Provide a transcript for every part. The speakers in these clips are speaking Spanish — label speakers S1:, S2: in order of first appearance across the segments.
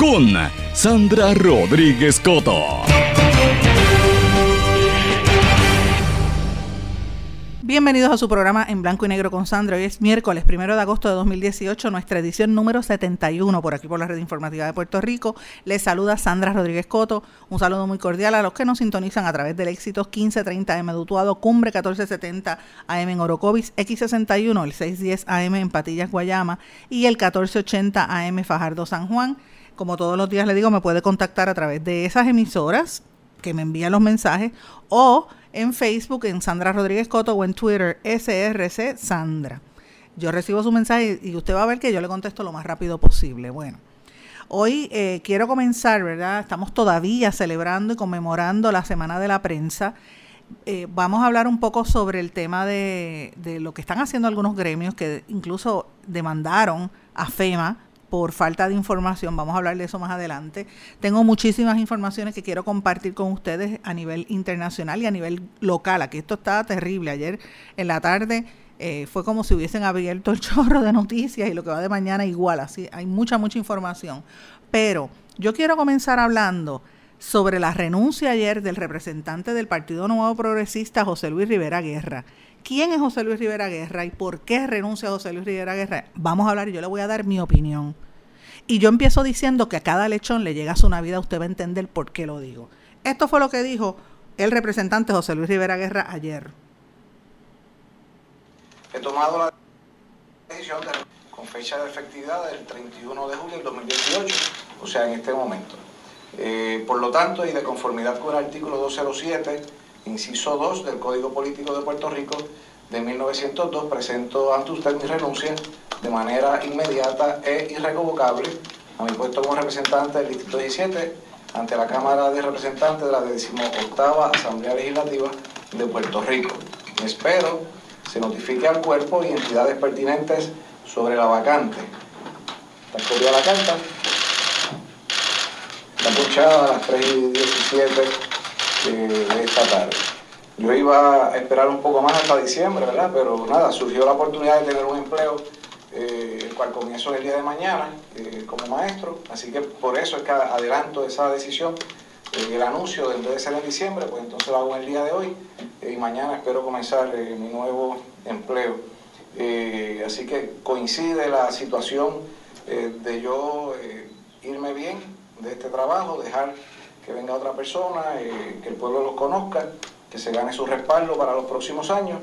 S1: con Sandra Rodríguez Coto.
S2: Bienvenidos a su programa en blanco y negro con Sandra. Hoy es miércoles primero de agosto de 2018, nuestra edición número 71 por aquí por la red informativa de Puerto Rico. Les saluda Sandra Rodríguez Coto. Un saludo muy cordial a los que nos sintonizan a través del éxito 1530M Dutuado, Cumbre 1470 AM en Orocovis, X61, el 610 AM en Patillas, Guayama y el 1480 AM Fajardo San Juan. Como todos los días le digo, me puede contactar a través de esas emisoras que me envían los mensajes o en Facebook, en Sandra Rodríguez Coto o en Twitter, SRC Sandra. Yo recibo su mensaje y usted va a ver que yo le contesto lo más rápido posible. Bueno, hoy eh, quiero comenzar, ¿verdad? Estamos todavía celebrando y conmemorando la Semana de la Prensa. Eh, vamos a hablar un poco sobre el tema de, de lo que están haciendo algunos gremios que incluso demandaron a FEMA por falta de información. Vamos a hablar de eso más adelante. Tengo muchísimas informaciones que quiero compartir con ustedes a nivel internacional y a nivel local. Aquí esto está terrible. Ayer en la tarde eh, fue como si hubiesen abierto el chorro de noticias y lo que va de mañana igual. Así hay mucha, mucha información. Pero yo quiero comenzar hablando sobre la renuncia ayer del representante del Partido Nuevo Progresista, José Luis Rivera Guerra. ¿Quién es José Luis Rivera Guerra y por qué renuncia José Luis Rivera Guerra? Vamos a hablar y yo le voy a dar mi opinión. Y yo empiezo diciendo que a cada lechón le llega su Navidad, usted va a entender por qué lo digo. Esto fue lo que dijo el representante José Luis Rivera Guerra ayer.
S3: He tomado la decisión con fecha de efectividad del 31 de julio del 2018, o sea, en este momento. Eh, por lo tanto, y de conformidad con el artículo 207, inciso 2 del Código Político de Puerto Rico de 1902, presento ante usted mi renuncia de manera inmediata e irrevocable a mi puesto como representante del Distrito 17 ante la Cámara de Representantes de la 18 Asamblea Legislativa de Puerto Rico. Espero se notifique al cuerpo y entidades pertinentes sobre la vacante. Está la carta. Está puchada a las 3 y 17 de esta tarde. Yo iba a esperar un poco más hasta diciembre, ¿verdad? Pero nada, surgió la oportunidad de tener un empleo, eh, el comienzo el día de mañana eh, como maestro. Así que por eso es que adelanto esa decisión. Eh, el anuncio, en de ser en diciembre, pues entonces lo hago el día de hoy y mañana espero comenzar mi nuevo empleo. así que coincide la situación de yo irme bien de este trabajo, dejar que venga otra persona, que el pueblo los conozca, que se gane su respaldo para los próximos años,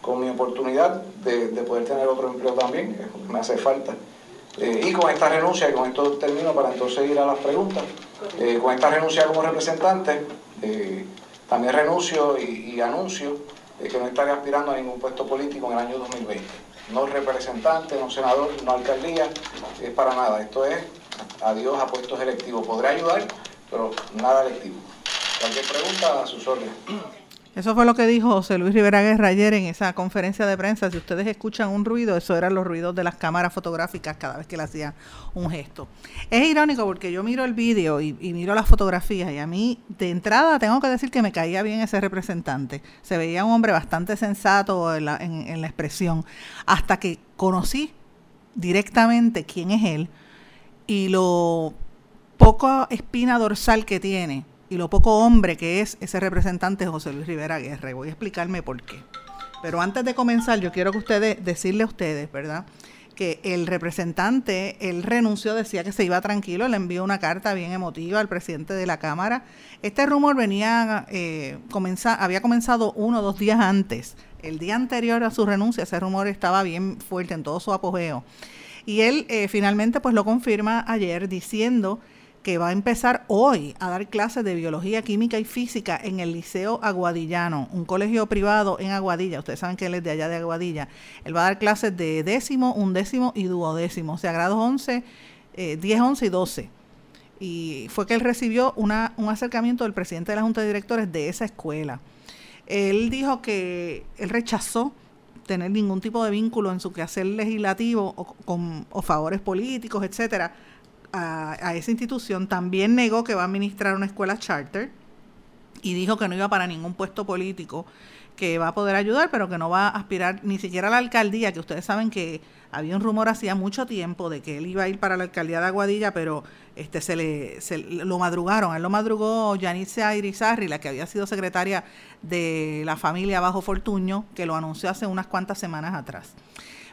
S3: con mi oportunidad de, poder tener otro empleo también, me hace falta. Eh, y con esta renuncia, y con esto termino para entonces ir a las preguntas, eh, con esta renuncia como representante, eh, también renuncio y, y anuncio que no estaré aspirando a ningún puesto político en el año 2020. No representante, no senador, no alcaldía, es para nada. Esto es adiós a puestos electivos. Podré ayudar, pero nada electivo. Cualquier pregunta, a sus órdenes.
S2: Eso fue lo que dijo José Luis Rivera Guerra ayer en esa conferencia de prensa. Si ustedes escuchan un ruido, eso eran los ruidos de las cámaras fotográficas cada vez que le hacía un gesto. Es irónico porque yo miro el vídeo y, miro las fotografías y a mí de entrada tengo que decir que me caía bien ese representante. Se veía un hombre bastante sensato en la expresión hasta que conocí directamente quién es él y lo poca espina dorsal que tiene y lo poco hombre que es ese representante José Luis Rivera Guerra. Y voy a explicarme por qué. Pero antes de comenzar, yo quiero que ustedes, decirle a ustedes, ¿verdad? Que el representante, él renunció, decía que se iba tranquilo, le envió una carta bien emotiva al presidente de la Cámara. Este rumor venía, eh, había comenzado uno o dos días antes. El día anterior a su renuncia, ese rumor estaba bien fuerte en todo su apogeo. Y él eh, finalmente pues lo confirma ayer diciendo que va a empezar hoy a dar clases de biología, química y física en el Liceo Aguadillano, un colegio privado en Aguadilla. Ustedes saben que él es de allá de Aguadilla. Él va a dar clases de décimo, undécimo y duodécimo, o sea, grados 11, 10, 11 y 12. Y fue que él recibió una, un acercamiento del presidente de la Junta de Directores de esa escuela. Él dijo que él rechazó tener ningún tipo de vínculo en su quehacer legislativo o, con, o favores políticos, etcétera, a, esa institución, también negó que va a administrar una escuela charter y dijo que no iba para ningún puesto político, que va a poder ayudar, pero que no va a aspirar ni siquiera a la alcaldía, que ustedes saben que había un rumor hacía mucho tiempo de que él iba a ir para la alcaldía de Aguadilla, pero este se le se, lo madrugaron, él lo madrugó Yanice Irizarri, la que había sido secretaria de la familia Bajo Fortuño, que lo anunció hace unas cuantas semanas atrás.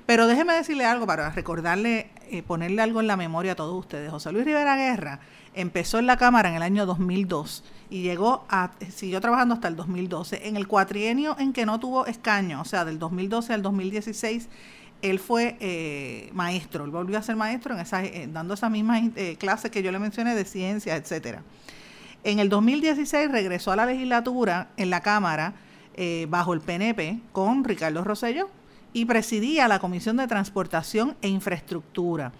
S2: Pero déjeme decirle algo para recordarle, eh, ponerle algo en la memoria a todos ustedes. José Luis Rivera Guerra empezó en la Cámara en el año 2002 y llegó a, siguió trabajando hasta el 2012. En el cuatrienio en que no tuvo escaño, o sea, del 2012 al 2016, él fue eh, maestro, él volvió a ser maestro en eh, dando esas mismas clases que yo le mencioné de ciencias, etcétera. En el 2016 regresó a la legislatura en la Cámara bajo el PNP con Ricardo Rosselló y presidía la Comisión de Transportación e Infraestructura.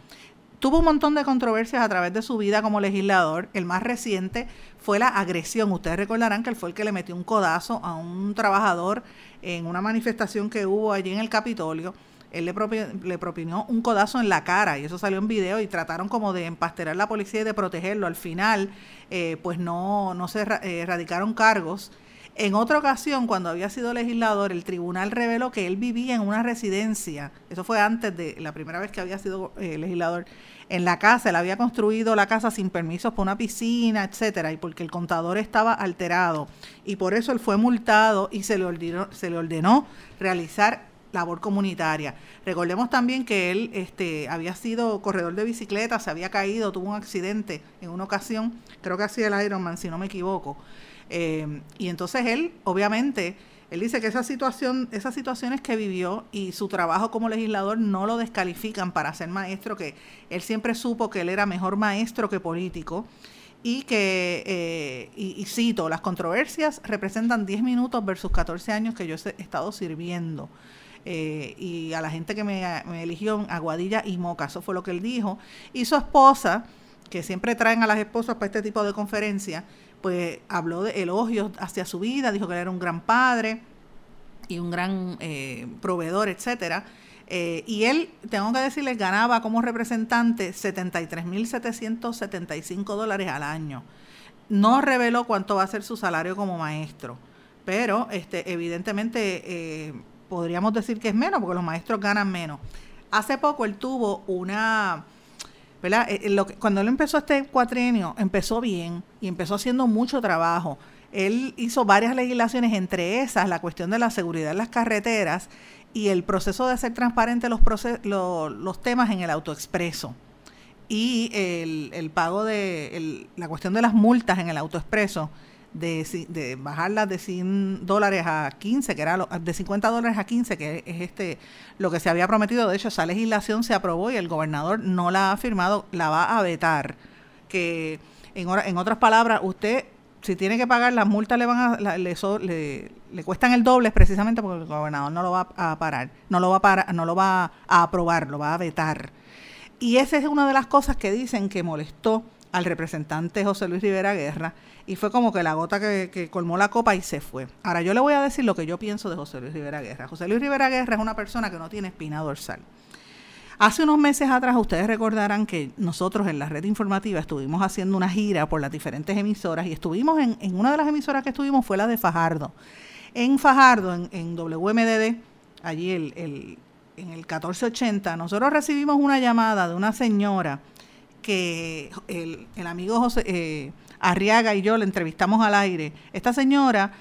S2: Tuvo un montón de controversias a través de su vida como legislador. El más reciente fue la agresión. Ustedes recordarán que él fue el que le metió un codazo a un trabajador en una manifestación que hubo allí en el Capitolio. Él le, le propinó un codazo en la cara y eso salió en video y trataron como de empasterar la policía y de protegerlo. Al final, eh, pues no, no se erradicaron cargos en otra ocasión, cuando había sido legislador, el tribunal reveló que él vivía en una residencia, eso fue antes de la primera vez que había sido eh, legislador, en la casa, él había construido la casa sin permisos para una piscina, etcétera, y porque el contador estaba alterado. Y por eso él fue multado y se le ordenó, se le ordenó realizar labor comunitaria. Recordemos también que él este, había sido corredor de bicicleta, se había caído, tuvo un accidente en una ocasión, creo que hacía el Ironman, si no me equivoco eh, y entonces él, obviamente, él dice que esa situación, esas situaciones que vivió y su trabajo como legislador no lo descalifican para ser maestro, que él siempre supo que él era mejor maestro que político y que, eh, y, cito, las controversias representan 10 minutos versus 14 años que yo he estado sirviendo. Eh, y a la gente que me, me, eligió Aguadilla y Moca, eso fue lo que él dijo. Y su esposa, que siempre traen a las esposas para este tipo de conferencias, pues habló de elogios hacia su vida, dijo que era un gran padre y un gran eh, proveedor, etcétera. Eh, y él, tengo que decirles, ganaba como representante 73.775 dólares al año. No reveló cuánto va a ser su salario como maestro, pero este, evidentemente eh, podríamos decir que es menos, porque los maestros ganan menos. Hace poco él tuvo una eh, eh, cuando él empezó este cuatrienio, empezó bien y empezó haciendo mucho trabajo. Él hizo varias legislaciones, entre esas la cuestión de la seguridad en las carreteras y el proceso de hacer transparente los, los temas en el autoexpreso. Y el, pago de la cuestión de las multas en el autoexpreso de, de bajarlas de 100 dólares a 15, que era de 50 dólares a 15, que es este lo que se había prometido. De hecho, esa legislación se aprobó y el gobernador no la ha firmado, la va a vetar. Que en, en otras palabras, usted si tiene que pagar las multas le van a, le, le, cuestan el doble precisamente porque el gobernador no lo va a parar, no lo va a parar, no lo va a aprobar, lo va a vetar. Y esa es una de las cosas que dicen que molestó al representante José Luis Rivera Guerra y fue como que la gota que, colmó la copa y se fue. Ahora yo le voy a decir lo que yo pienso de José Luis Rivera Guerra. José Luis Rivera Guerra es una persona que no tiene espina dorsal. Hace unos meses atrás ustedes recordarán que nosotros en la red informativa estuvimos haciendo una gira por las diferentes emisoras y estuvimos en, en una de las emisoras que estuvimos fue la de Fajardo. En Fajardo, en, en WMDD, allí el, en el 1480, nosotros recibimos una llamada de una señora que el, amigo José eh, Arriaga y yo le entrevistamos al aire. Esta señora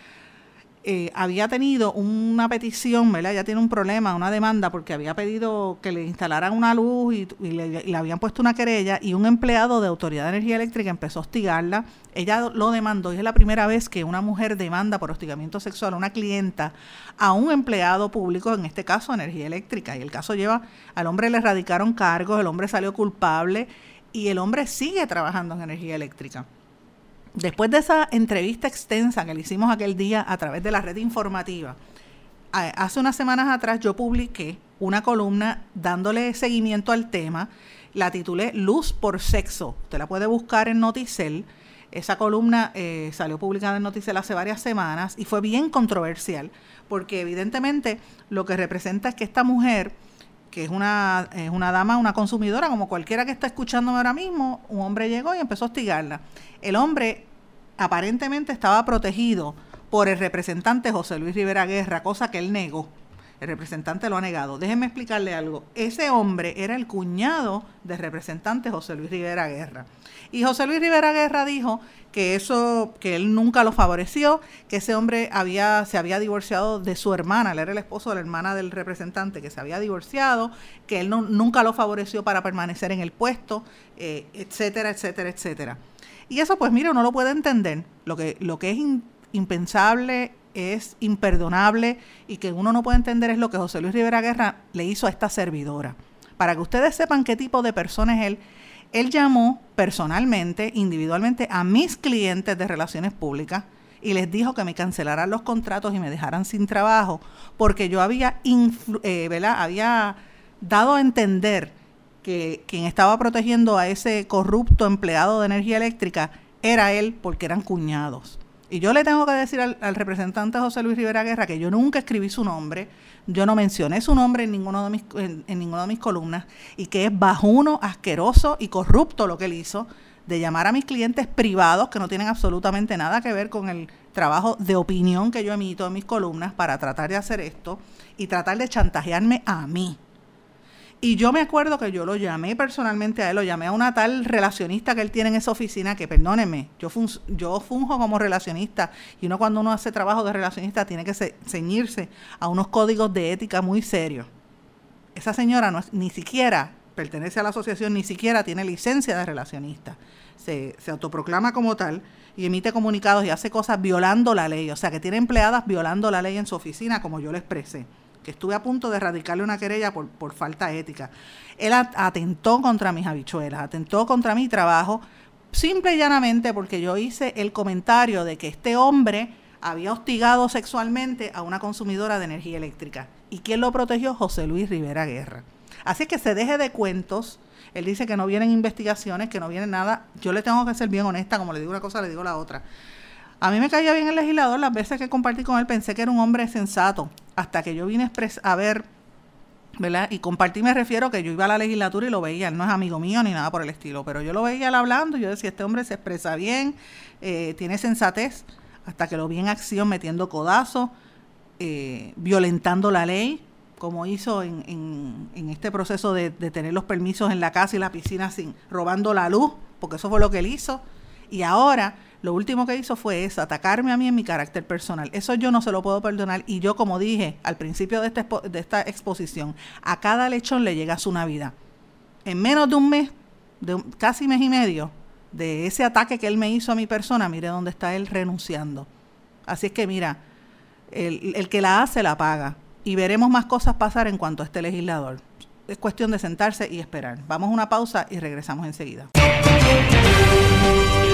S2: eh, había tenido una petición, ¿verdad? Ya tiene un problema, una demanda, porque había pedido que le instalaran una luz y, le, habían puesto una querella y un empleado de Autoridad de Energía Eléctrica empezó a hostigarla. Ella lo demandó y es la primera vez que una mujer demanda por hostigamiento sexual a una clienta a un empleado público, en este caso Energía Eléctrica. Y el caso lleva, al hombre le erradicaron cargos, el hombre salió culpable y el hombre sigue trabajando en Energía Eléctrica. Después de esa entrevista extensa que le hicimos aquel día a través de la red informativa, hace unas semanas atrás yo publiqué una columna dándole seguimiento al tema. La titulé Luz por Sexo. Usted la puede buscar en Noticel. Esa columna eh, salió publicada en Noticel hace varias semanas y fue bien controversial porque evidentemente lo que representa es que esta mujer que es una, es una dama, una consumidora, como cualquiera que está escuchándome ahora mismo, un hombre llegó y empezó a hostigarla. El hombre aparentemente estaba protegido por el representante José Luis Rivera Guerra, cosa que él negó. El representante lo ha negado. Déjenme explicarle algo. Ese hombre era el cuñado del representante José Luis Rivera Guerra. Y José Luis Rivera Guerra dijo que eso, que él nunca lo favoreció, que ese hombre había, se había divorciado de su hermana, él era el esposo de la hermana del representante, que se había divorciado, que él nunca lo favoreció para permanecer en el puesto, eh, etcétera, etcétera, etcétera. Y eso, pues mira, uno lo puede entender. Lo que, lo que es impensable, es imperdonable y que uno no puede entender es lo que José Luis Rivera Guerra le hizo a esta servidora. Para que ustedes sepan qué tipo de persona es él, él llamó personalmente, individualmente, a mis clientes de relaciones públicas y les dijo que me cancelaran los contratos y me dejaran sin trabajo porque yo había, eh, había dado a entender que quien estaba protegiendo a ese corrupto empleado de energía eléctrica era él porque eran cuñados. Y yo le tengo que decir al, representante José Luis Rivera Guerra que yo nunca escribí su nombre, yo no mencioné su nombre en, ninguno de mis, en, ninguna de mis columnas y que es bajuno, asqueroso y corrupto lo que él hizo de llamar a mis clientes privados que no tienen absolutamente nada que ver con el trabajo de opinión que yo emito en mis columnas para tratar de hacer esto y tratar de chantajearme a mí. Y yo me acuerdo que yo lo llamé personalmente a él, lo llamé a una tal relacionista que él tiene en esa oficina, que perdóneme, yo, yo funjo como relacionista y uno cuando uno hace trabajo de relacionista tiene que ceñirse a unos códigos de ética muy serios. Esa señora no ni siquiera pertenece a la asociación, ni siquiera tiene licencia de relacionista. Se, se autoproclama como tal y emite comunicados y hace cosas violando la ley, o sea que tiene empleadas violando la ley en su oficina, como yo le expresé que estuve a punto de erradicarle una querella por, por falta ética. Él atentó contra mis habichuelas, atentó contra mi trabajo, simple y llanamente porque yo hice el comentario de que este hombre había hostigado sexualmente a una consumidora de energía eléctrica. ¿Y quién lo protegió? José Luis Rivera Guerra. Así que se deje de cuentos. Él dice que no vienen investigaciones, que no viene nada. Yo le tengo que ser bien honesta, como le digo una cosa, le digo la otra. A mí me caía bien el legislador, las veces que compartí con él pensé que era un hombre sensato, hasta que yo vine a ver, ¿verdad? Y compartí me refiero que yo iba a la legislatura y lo veía, él no es amigo mío ni nada por el estilo, pero yo lo veía él hablando y yo decía, este hombre se expresa bien, eh, tiene sensatez, hasta que lo vi en acción metiendo codazos, eh, violentando la ley, como hizo en, en, este proceso de, de, tener los permisos en la casa y la piscina sin robando la luz, porque eso fue lo que él hizo. Y ahora lo último que hizo fue eso, atacarme a mí en mi carácter personal. Eso yo no se lo puedo perdonar. Y yo, como dije al principio de, este, de esta exposición, a cada lechón le llega su Navidad. En menos de un mes, de casi mes y medio, de ese ataque que él me hizo a mi persona, mire dónde está él renunciando. Así es que mira, el, el que la hace la paga. Y veremos más cosas pasar en cuanto a este legislador. Es cuestión de sentarse y esperar. Vamos a una pausa y regresamos enseguida.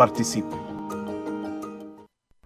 S4: participe.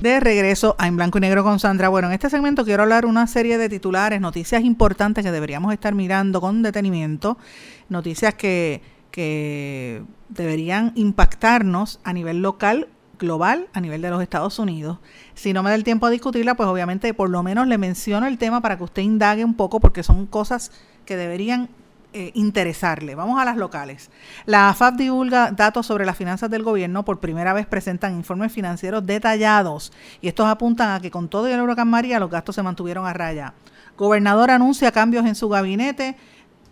S2: De regreso a En Blanco y Negro con Sandra. Bueno, en este segmento quiero hablar una serie de titulares, noticias importantes que deberíamos estar mirando con detenimiento, noticias que, que deberían impactarnos a nivel local, global, a nivel de los Estados Unidos. Si no me da el tiempo a discutirla, pues obviamente por lo menos le menciono el tema para que usted indague un poco, porque son cosas que deberían eh, interesarle. Vamos a las locales. La AFAP divulga datos sobre las finanzas del gobierno. Por primera vez presentan informes financieros detallados y estos apuntan a que con todo el huracán María los gastos se mantuvieron a raya. Gobernador anuncia cambios en su gabinete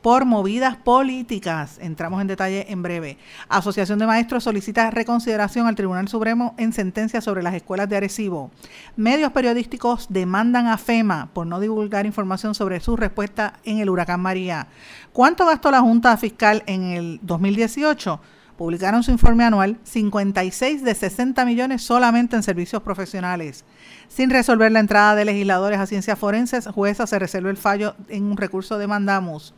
S2: por movidas políticas. Entramos en detalle en breve. Asociación de Maestros solicita reconsideración al Tribunal Supremo en sentencia sobre las escuelas de Arecibo. Medios periodísticos demandan a FEMA por no divulgar información sobre su respuesta en el huracán María. ¿Cuánto gastó la Junta Fiscal en el 2018? Publicaron su informe anual, 56 de 60 millones solamente en servicios profesionales. Sin resolver la entrada de legisladores a ciencias forenses, jueza se reservó el fallo en un recurso de mandamos.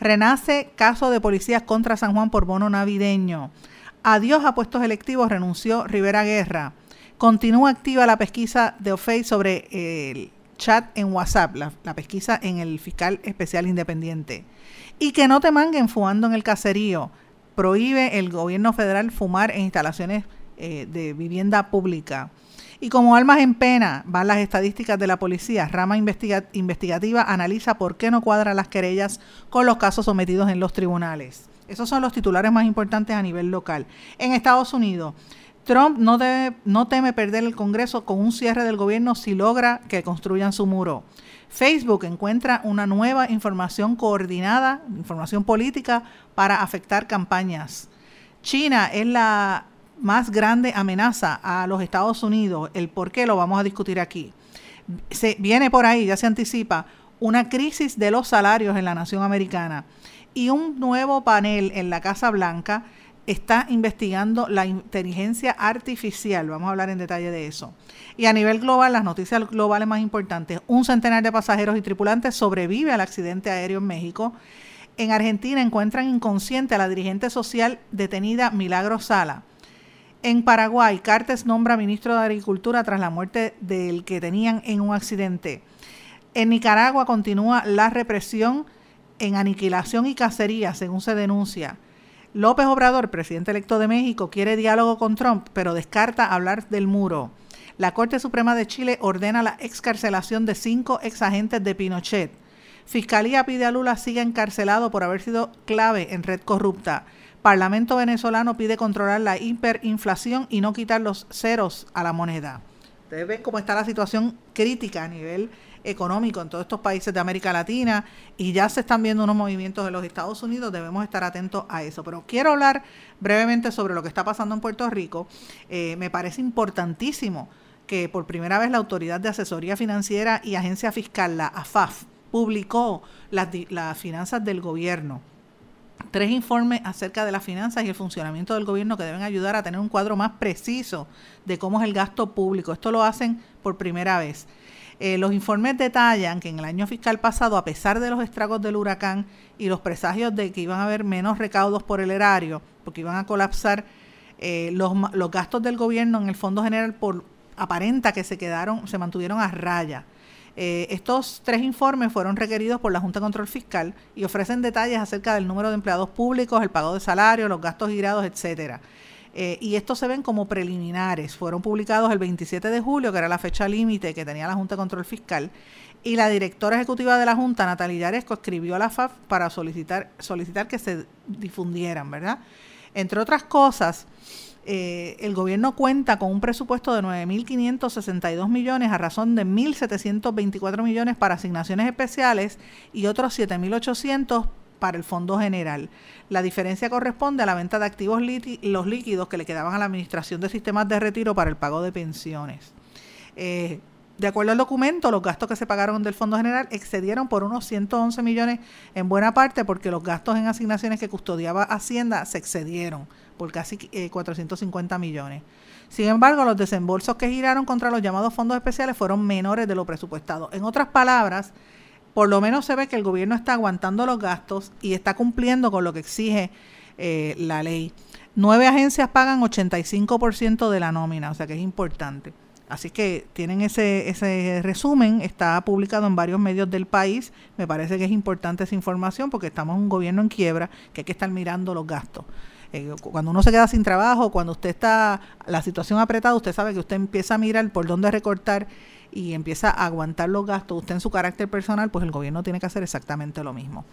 S2: Renace caso de policías contra San Juan por bono navideño. Adiós a puestos electivos, renunció Rivera Guerra. Continúa activa la pesquisa de OFEI sobre el chat en WhatsApp, la, pesquisa en el fiscal especial independiente. Y que no te manguen fumando en el caserío. Prohíbe el gobierno federal fumar en instalaciones eh, de vivienda pública. Y como almas en pena van las estadísticas de la policía, rama investigativa analiza por qué no cuadran las querellas con los casos sometidos en los tribunales. Esos son los titulares más importantes a nivel local. En Estados Unidos, Trump no, debe, no teme perder el Congreso con un cierre del gobierno si logra que construyan su muro. Facebook encuentra una nueva información coordinada, información política para afectar campañas. China es la más grande amenaza a los Estados Unidos. El por qué lo vamos a discutir aquí. Se, viene por ahí, ya se anticipa, una crisis de los salarios en la nación americana y un nuevo panel en la Casa Blanca está investigando la inteligencia artificial. Vamos a hablar en detalle de eso. Y a nivel global, las noticias globales más importantes. Un centenar de pasajeros y tripulantes sobrevive al accidente aéreo en México. En Argentina encuentran inconsciente a la dirigente social detenida Milagro Sala. En Paraguay, Cartes nombra ministro de Agricultura tras la muerte del que tenían en un accidente. En Nicaragua continúa la represión en aniquilación y cacería, según se denuncia. López Obrador, presidente electo de México, quiere diálogo con Trump, pero descarta hablar del muro. La Corte Suprema de Chile ordena la excarcelación de cinco exagentes de Pinochet. Fiscalía pide a Lula siga encarcelado por haber sido clave en red corrupta. Parlamento venezolano pide controlar la hiperinflación y no quitar los ceros a la moneda. Ustedes ven cómo está la situación crítica a nivel económico en todos estos países de América Latina y ya se están viendo unos movimientos en los Estados Unidos, debemos estar atentos a eso. Pero quiero hablar brevemente sobre lo que está pasando en Puerto Rico. Eh, me parece importantísimo que por primera vez la Autoridad de Asesoría Financiera y Agencia Fiscal, la AFAF, publicó las, las finanzas del gobierno tres informes acerca de las finanzas y el funcionamiento del gobierno que deben ayudar a tener un cuadro más preciso de cómo es el gasto público. Esto lo hacen por primera vez. Eh, los informes detallan que en el año fiscal pasado, a pesar de los estragos del huracán y los presagios de que iban a haber menos recaudos por el erario, porque iban a colapsar eh, los, los gastos del gobierno en el Fondo General por aparenta que se quedaron, se mantuvieron a raya. Eh, estos tres informes fueron requeridos por la Junta de Control Fiscal y ofrecen detalles acerca del número de empleados públicos, el pago de salario, los gastos girados, etcétera. Eh, y estos se ven como preliminares. Fueron publicados el 27 de julio, que era la fecha límite que tenía la Junta de Control Fiscal. Y la directora ejecutiva de la Junta, Natalia Yaresco, escribió a la FAF para solicitar, solicitar que se difundieran, ¿verdad? Entre otras cosas, eh, el gobierno cuenta con un presupuesto de 9.562 millones a razón de 1.724 millones para asignaciones especiales y otros 7.800 para el Fondo General. La diferencia corresponde a la venta de activos los líquidos que le quedaban a la Administración de Sistemas de Retiro para el pago de pensiones. Eh, de acuerdo al documento, los gastos que se pagaron del Fondo General excedieron por unos 111 millones en buena parte porque los gastos en asignaciones que custodiaba Hacienda se excedieron por casi 450 eh, millones. Sin embargo, los desembolsos que giraron contra los llamados fondos especiales fueron menores de lo presupuestado. En otras palabras, por lo menos se ve que el gobierno está aguantando los gastos y está cumpliendo con lo que exige eh, la ley. Nueve agencias pagan 85% de la nómina, o sea que es importante. Así que tienen ese, ese resumen, está publicado en varios medios del país. Me parece que es importante esa información porque estamos en un gobierno en quiebra que hay que estar mirando los gastos. Eh, cuando uno se queda sin trabajo, cuando usted está, la situación apretada, usted sabe que usted empieza a mirar por dónde recortar y empieza a aguantar los gastos usted en su carácter personal, pues el gobierno tiene que hacer exactamente lo mismo.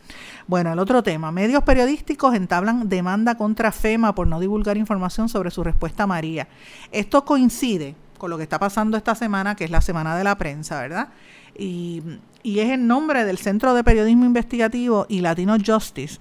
S2: Bueno, el otro tema, medios periodísticos entablan demanda contra FEMA por no divulgar información sobre su respuesta a María. Esto coincide con lo que está pasando esta semana, que es la semana de la prensa, ¿verdad? Y, y es en nombre del Centro de Periodismo Investigativo y Latino Justice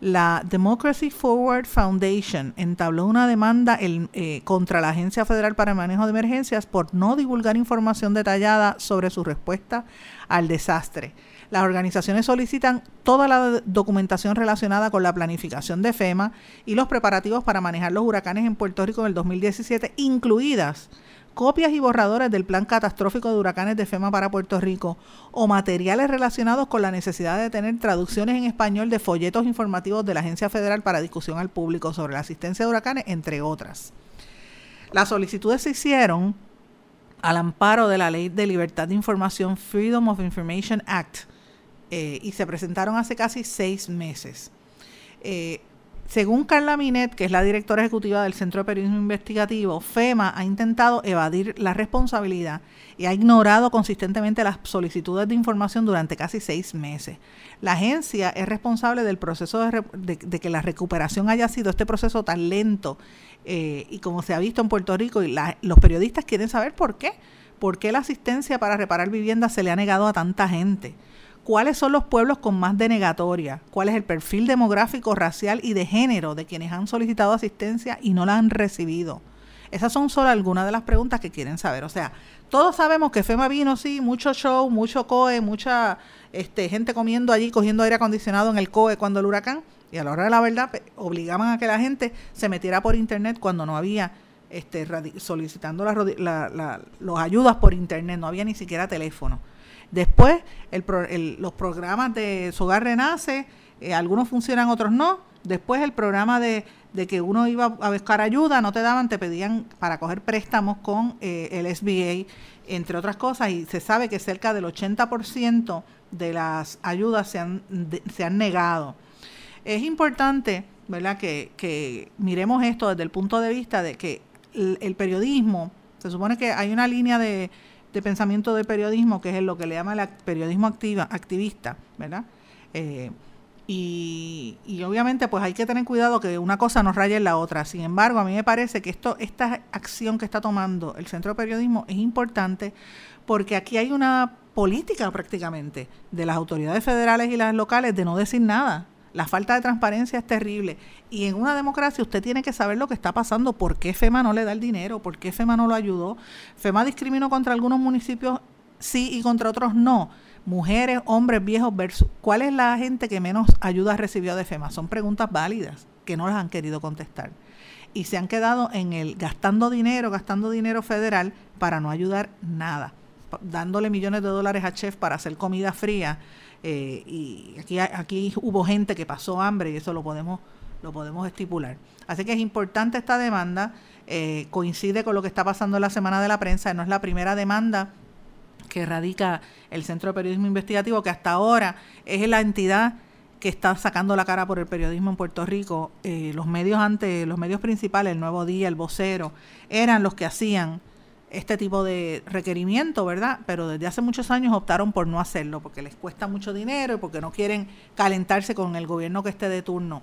S2: la Democracy Forward Foundation entabló una demanda eh, contra la Agencia Federal para el Manejo de Emergencias por no divulgar información detallada sobre su respuesta al desastre. Las organizaciones solicitan toda la documentación relacionada con la planificación de FEMA y los preparativos para manejar los huracanes en Puerto Rico en el 2017, incluidas copias y borradores del plan catastrófico de huracanes de FEMA para Puerto Rico o materiales relacionados con la necesidad de tener traducciones en español de folletos informativos de la Agencia Federal para discusión al público sobre la asistencia de huracanes, entre otras. Las solicitudes se hicieron al amparo de la Ley de Libertad de Información Freedom of Information Act eh, y se presentaron hace casi seis meses. Eh, Según Carla Minet, que es la directora ejecutiva del Centro de Periodismo Investigativo, FEMA ha intentado evadir la responsabilidad y ha ignorado consistentemente las solicitudes de información durante casi seis meses. La agencia es responsable del proceso de, que la recuperación haya sido este proceso tan lento eh, y como se ha visto en Puerto Rico, y los periodistas quieren saber por qué. ¿Por qué la asistencia para reparar viviendas se le ha negado a tanta gente? Cuáles son los pueblos con más denegatoria, cuál es el perfil demográfico, racial y de género de quienes han solicitado asistencia y no la han recibido. Esas son solo algunas de las preguntas que quieren saber. O sea, todos sabemos que FEMA vino, sí, mucho show, mucho COE, mucha este, gente comiendo allí, cogiendo aire acondicionado en el COE cuando el huracán, y a la hora de la verdad obligaban a que la gente se metiera por internet cuando no había este, solicitando las los ayudas por internet, no había ni siquiera teléfono. Después, los programas de Sogar Renace, eh, algunos funcionan, otros no. Después, el programa de, que uno iba a buscar ayuda, no te daban, te pedían para coger préstamos con eh, el SBA, entre otras cosas, y se sabe que cerca del 80% de las ayudas se han, se han negado. Es importante, ¿verdad?, que, que miremos esto desde el punto de vista de que el periodismo, se supone que hay una línea de de pensamiento de periodismo, que es lo que le llama el periodismo activa, activista, ¿verdad? Eh, y, obviamente pues hay que tener cuidado que una cosa no raye en la otra. Sin embargo, a mí me parece que esto, esta acción que está tomando el Centro de Periodismo es importante porque aquí hay una política prácticamente de las autoridades federales y las locales de no decir nada. La falta de transparencia es terrible. Y en una democracia usted tiene que saber lo que está pasando, por qué FEMA no le da el dinero, por qué FEMA no lo ayudó. FEMA discriminó contra algunos municipios sí y contra otros no. Mujeres, hombres, viejos versus. ¿Cuál es la gente que menos ayuda recibió de FEMA? Son preguntas válidas que no las han querido contestar. Y se han quedado en el gastando dinero, gastando dinero federal para no ayudar nada. Dándole millones de dólares a chef para hacer comida fría eh, y aquí, aquí hubo gente que pasó hambre y eso lo podemos, lo podemos estipular. Así que es importante esta demanda, eh, coincide con lo que está pasando en la Semana de la Prensa, no es la primera demanda que radica el Centro de Periodismo Investigativo, que hasta ahora es la entidad que está sacando la cara por el periodismo en Puerto Rico. Eh, los medios antes, los medios principales, el Nuevo Día, el Vocero, eran los que hacían este tipo de requerimiento, ¿verdad? Pero desde hace muchos años optaron por no hacerlo porque les cuesta mucho dinero y porque no quieren calentarse con el gobierno que esté de turno,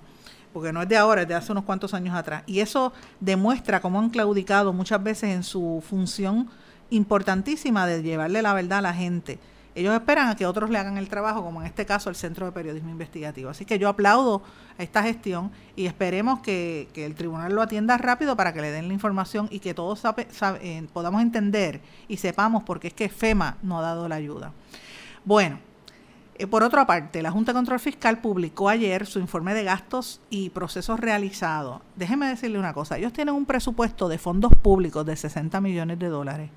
S2: porque no es de ahora, es de hace unos cuantos años atrás. Y eso demuestra cómo han claudicado muchas veces en su función importantísima de llevarle la verdad a la gente ellos esperan a que otros le hagan el trabajo, como en este caso el Centro de Periodismo Investigativo. Así que yo aplaudo esta gestión y esperemos que, el tribunal lo atienda rápido para que le den la información y que todos eh, podamos entender y sepamos por qué es que FEMA no ha dado la ayuda. Bueno, eh, por otra parte, la Junta de Control Fiscal publicó ayer su informe de gastos y procesos realizados. Déjeme decirle una cosa, ellos tienen un presupuesto de fondos públicos de 60 millones de dólares.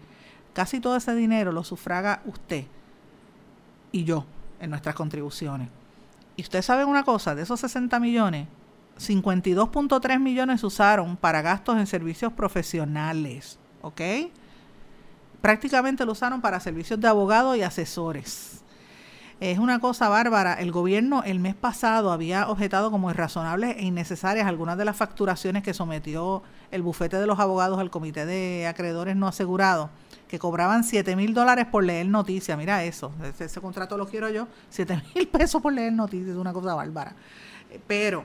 S2: Casi todo ese dinero lo sufraga usted y yo en nuestras contribuciones. Y usted sabe una cosa, de esos 60 millones, 52.3 millones se usaron para gastos en servicios profesionales, ¿ok? Prácticamente lo usaron para servicios de abogados y asesores. Es una cosa bárbara. El gobierno el mes pasado había objetado como irrazonables e innecesarias algunas de las facturaciones que sometió el bufete de los abogados al comité de acreedores no asegurados que cobraban 7 mil dólares por leer noticias. Mira eso, ese, contrato lo quiero yo, 7 mil pesos por leer noticias, es una cosa bárbara. Eh, pero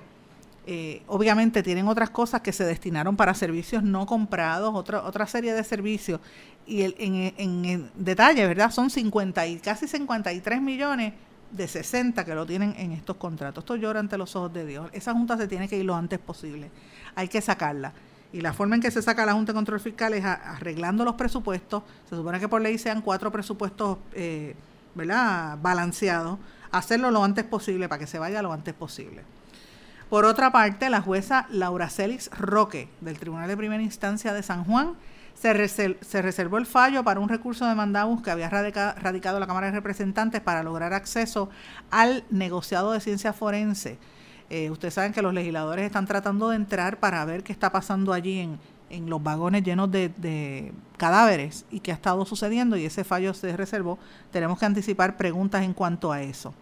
S2: eh, obviamente tienen otras cosas que se destinaron para servicios no comprados, otra, otra serie de servicios. Y el, en, en, detalle, ¿verdad? Son 50 y casi 53 millones de 60 que lo tienen en estos contratos. Esto llora ante los ojos de Dios. Esa junta se tiene que ir lo antes posible. Hay que sacarla. Y la forma en que se saca la Junta de Control Fiscal es arreglando los presupuestos. Se supone que por ley sean cuatro presupuestos eh, ¿verdad? balanceados. Hacerlo lo antes posible para que se vaya lo antes posible. Por otra parte, la jueza Laura Célix Roque del Tribunal de Primera Instancia de San Juan se, se reservó el fallo para un recurso de mandamus que había radicado la Cámara de Representantes para lograr acceso al negociado de ciencia forense eh, ustedes saben que los legisladores están tratando de entrar para ver qué está pasando allí en, en los vagones llenos de, cadáveres y qué ha estado sucediendo y ese fallo se reservó. Tenemos que anticipar preguntas en cuanto a eso.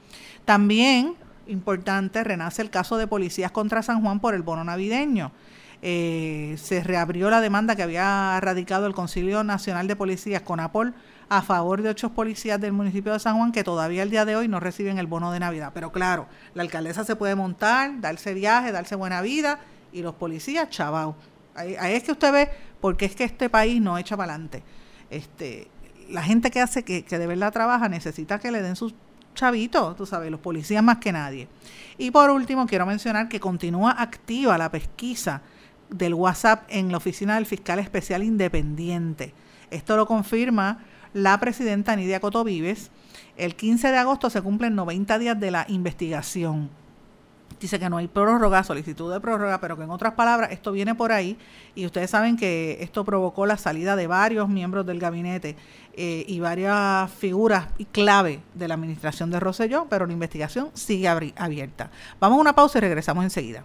S2: También importante, renace el caso de policías contra San Juan por el bono navideño. Eh, se reabrió la demanda que había radicado el Concilio Nacional de Policías con Apol a favor de ocho policías del municipio de San Juan que todavía el día de hoy no reciben el bono de Navidad. Pero claro, la alcaldesa se puede montar, darse viaje, darse buena vida y los policías, chavao. Ahí, es que usted ve porque es que este país no echa para adelante. Este, la gente que hace, que, que de verdad trabaja, necesita que le den sus chavitos, tú sabes, los policías más que nadie. Y por último, quiero mencionar que continúa activa la pesquisa del WhatsApp en la oficina del fiscal especial independiente. Esto lo confirma la presidenta Nidia Coto Vives. El 15 de agosto se cumplen 90 días de la investigación. Dice que no hay prórroga, solicitud de prórroga, pero que en otras palabras esto viene por ahí y ustedes saben que esto provocó la salida de varios miembros del gabinete eh, y varias figuras clave de la administración de Rosselló, pero la investigación sigue abierta. Vamos a una pausa y regresamos enseguida.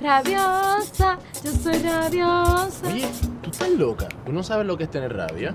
S5: Rabiosa, yo soy rabiosa.
S6: Oye, tú estás loca. ¿Tú no sabes lo que es tener rabia?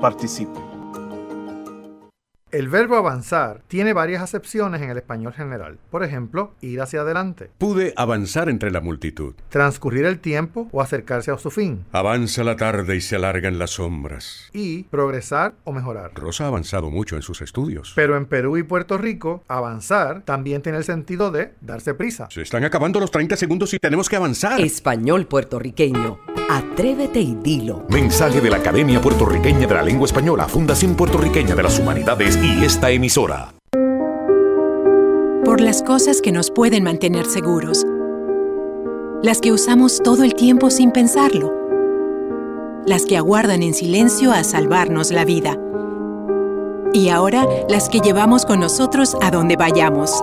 S4: participe.
S7: El verbo avanzar tiene varias acepciones en el español general. Por ejemplo, ir hacia adelante.
S8: Pude avanzar entre la multitud.
S7: Transcurrir el tiempo o acercarse a su fin.
S8: Avanza la tarde y se alargan las sombras.
S7: Y progresar o mejorar.
S8: Rosa ha avanzado mucho en sus estudios.
S7: Pero en Perú y Puerto Rico, avanzar también tiene el sentido de darse prisa.
S8: Se están acabando los 30 segundos y tenemos que avanzar.
S9: Español puertorriqueño. Atrévete y dilo.
S10: Mensaje de la Academia Puertorriqueña de la Lengua Española, Fundación Puertorriqueña de las Humanidades y esta emisora.
S11: Por las cosas que nos pueden mantener seguros. Las que usamos todo el tiempo sin pensarlo. Las que aguardan en silencio a salvarnos la vida. Y ahora las que llevamos con nosotros a donde vayamos.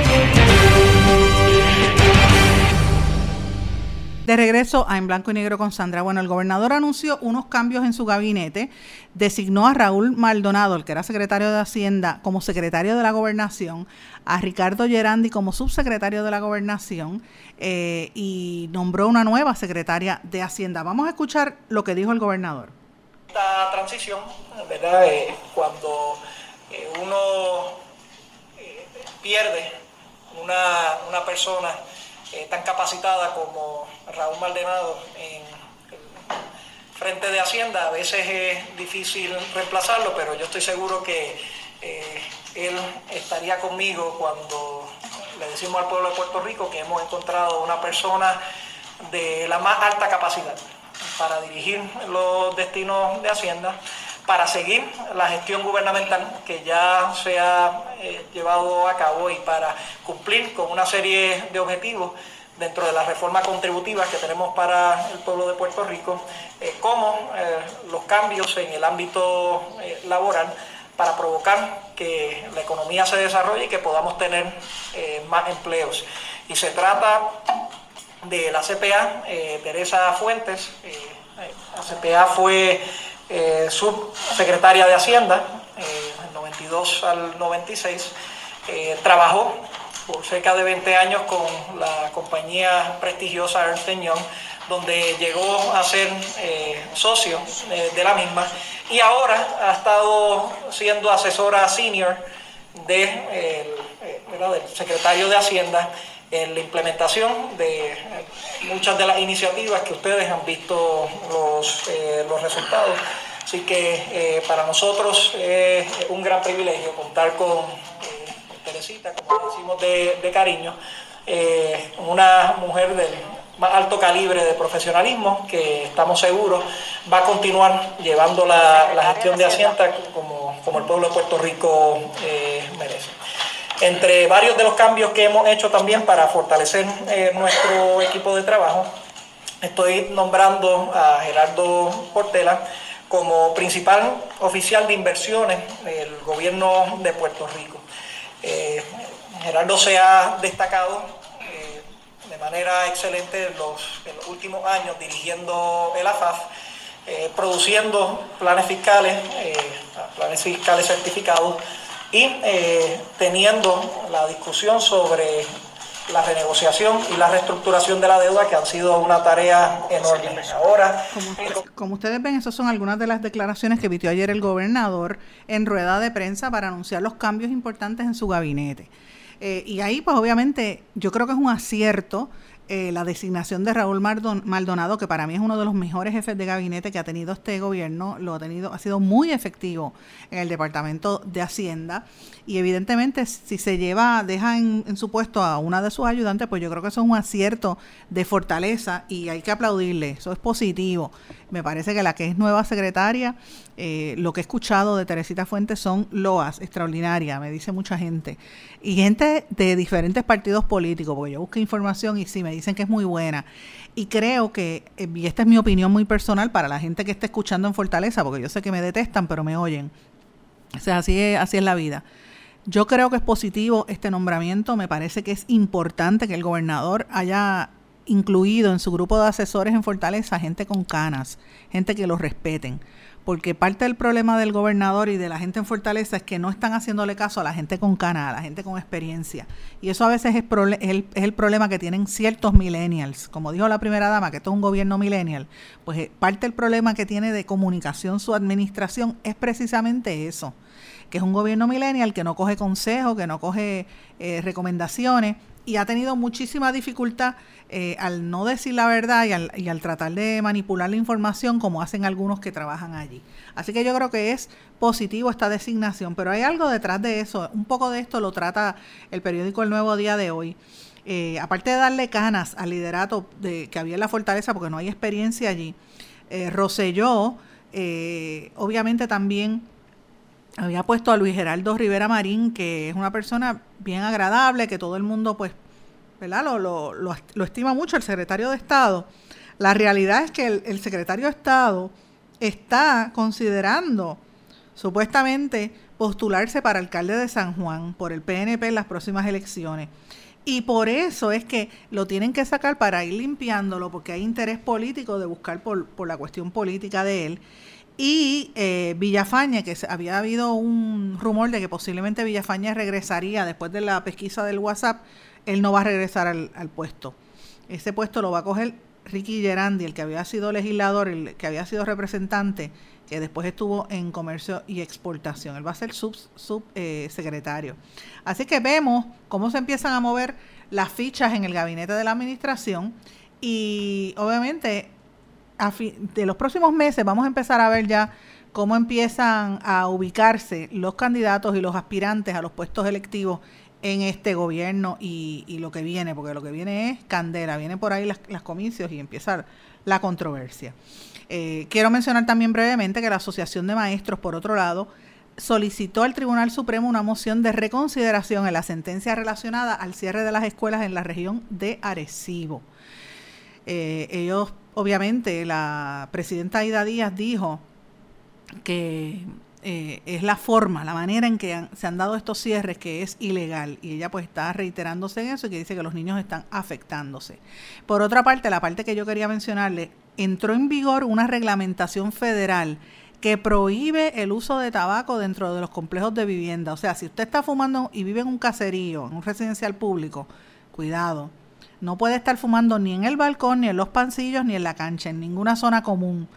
S2: De regreso a En Blanco y Negro con Sandra. Bueno, el gobernador anunció unos cambios en su gabinete, designó a Raúl Maldonado, el que era secretario de Hacienda, como secretario de la gobernación, a Ricardo Gerandi como subsecretario de la gobernación eh, y nombró una nueva secretaria de Hacienda. Vamos a escuchar lo que dijo el gobernador.
S12: esta transición, ¿verdad? Eh, cuando eh, uno eh, pierde una, una persona tan capacitada como Raúl Maldonado en el frente de Hacienda, a veces es difícil reemplazarlo, pero yo estoy seguro que él estaría conmigo cuando le decimos al pueblo de Puerto Rico que hemos encontrado una persona de la más alta capacidad para dirigir los destinos de Hacienda, para seguir la gestión gubernamental que ya se ha eh, llevado a cabo y para cumplir con una serie de objetivos dentro de las reformas contributivas que tenemos para el pueblo de Puerto Rico, eh, como eh, los cambios en el ámbito laboral para provocar que la economía se desarrolle y que podamos tener más empleos. Y se trata de la CPA, Teresa Fuentes. La CPA fue eh, subsecretaria de Hacienda, del 92 al 96. trabajó por cerca de 20 años con la compañía prestigiosa Ernst Young, donde llegó a ser socio de la misma y ahora ha estado siendo asesora senior de, del secretario de Hacienda en la implementación de muchas de las iniciativas que ustedes han visto los, eh, los resultados. Así que eh, para nosotros es un gran privilegio contar con eh, Teresita, como decimos de, cariño, una mujer del más alto calibre de profesionalismo que estamos seguros va a continuar llevando la, la gestión de Hacienda como, como el pueblo de Puerto Rico merece. Entre varios de los cambios que hemos hecho también para fortalecer eh, nuestro equipo de trabajo, estoy nombrando a Gerardo Portela como principal oficial de inversiones del gobierno de Puerto Rico. Eh, Gerardo se ha destacado eh, de manera excelente en los, últimos años dirigiendo el AFAF, produciendo planes fiscales, planes fiscales certificados y eh, teniendo la discusión sobre la renegociación y la reestructuración de la deuda que han sido una tarea enorme. Ahora,
S2: como, ustedes ven, esas son algunas de las declaraciones que emitió ayer el gobernador en rueda de prensa para anunciar los cambios importantes en su gabinete. Eh, y ahí, pues obviamente, yo creo que es un acierto eh, la designación de Raúl Maldonado, que para mí es uno de los mejores jefes de gabinete que ha tenido este gobierno, lo ha tenido, ha sido muy efectivo en el Departamento de Hacienda. Y evidentemente, si se lleva, deja en, su puesto a una de sus ayudantes, pues yo creo que eso es un acierto de fortaleza y hay que aplaudirle. Eso es positivo. Me parece que la que es nueva secretaria, eh, lo que he escuchado de Teresita Fuentes son loas extraordinarias, me dice mucha gente. Y gente de diferentes partidos políticos, porque yo busqué información y sí, me dicen que es muy buena. Y creo que, eh, y esta es mi opinión muy personal para la gente que está escuchando en Fortaleza, porque yo sé que me detestan, pero me oyen. O sea, así es, así es la vida. Yo creo que es positivo este nombramiento. Me parece que es importante que el gobernador haya incluido en su grupo de asesores en Fortaleza gente con canas, gente que los respeten. Porque parte del problema del gobernador y de la gente en Fortaleza es que no están haciéndole caso a la gente con canas, a la gente con experiencia. Y eso a veces es, el, problema que tienen ciertos millennials. Como dijo la primera dama, que esto es un gobierno millennial, pues eh, parte del problema que tiene de comunicación su administración es precisamente eso que es un gobierno millennial que no coge consejos, que no coge eh, recomendaciones y ha tenido muchísima dificultad eh, al no decir la verdad y al, y al, tratar de manipular la información como hacen algunos que trabajan allí. Así que yo creo que es positivo esta designación, pero hay algo detrás de eso. Un poco de esto lo trata el periódico El Nuevo Día de hoy. Eh, aparte de darle canas al liderato de, que había en la fortaleza, porque no hay experiencia allí, eh, Roselló, eh, obviamente también había puesto a Luis Geraldo Rivera Marín, que es una persona bien agradable, que todo el mundo, pues, ¿verdad? Lo, lo, lo, estima mucho, el secretario de Estado. La realidad es que el, secretario de Estado está considerando, supuestamente, postularse para alcalde de San Juan por el PNP en las próximas elecciones. Y por eso es que lo tienen que sacar para ir limpiándolo, porque hay interés político de buscar por, por la cuestión política de él. Y eh, Villafaña, que había habido un rumor de que posiblemente Villafaña regresaría después de la pesquisa del WhatsApp, él no va a regresar al, puesto. Ese puesto lo va a coger Ricky Gerandi, el que había sido legislador, el que había sido representante, que después estuvo en comercio y exportación. Él va a ser subsecretario. Sub, eh, Así que vemos cómo se empiezan a mover las fichas en el gabinete de la administración y obviamente a de los próximos meses vamos a empezar a ver ya cómo empiezan a ubicarse los candidatos y los aspirantes a los puestos electivos en este gobierno y, lo que viene, porque lo que viene es candela, viene por ahí las, las comicios y empieza la controversia. Eh, quiero mencionar también brevemente que la Asociación de Maestros, por otro lado, solicitó al Tribunal Supremo una moción de reconsideración en la sentencia relacionada al cierre de las escuelas en la región de Arecibo. Eh, ellos, obviamente, la presidenta Aida Díaz dijo que eh, es la forma, la manera en que han, se han dado estos cierres que es ilegal y ella pues está reiterándose en eso y que dice que los niños están afectándose. Por otra parte, la parte que yo quería mencionarle, entró en vigor una reglamentación federal que prohíbe el uso de tabaco dentro de los complejos de vivienda. O sea, si usted está fumando y vive en un caserío, en un residencial público, cuidado. No puede estar fumando ni en el balcón, ni en los pancillos, ni en la cancha, en ninguna zona común.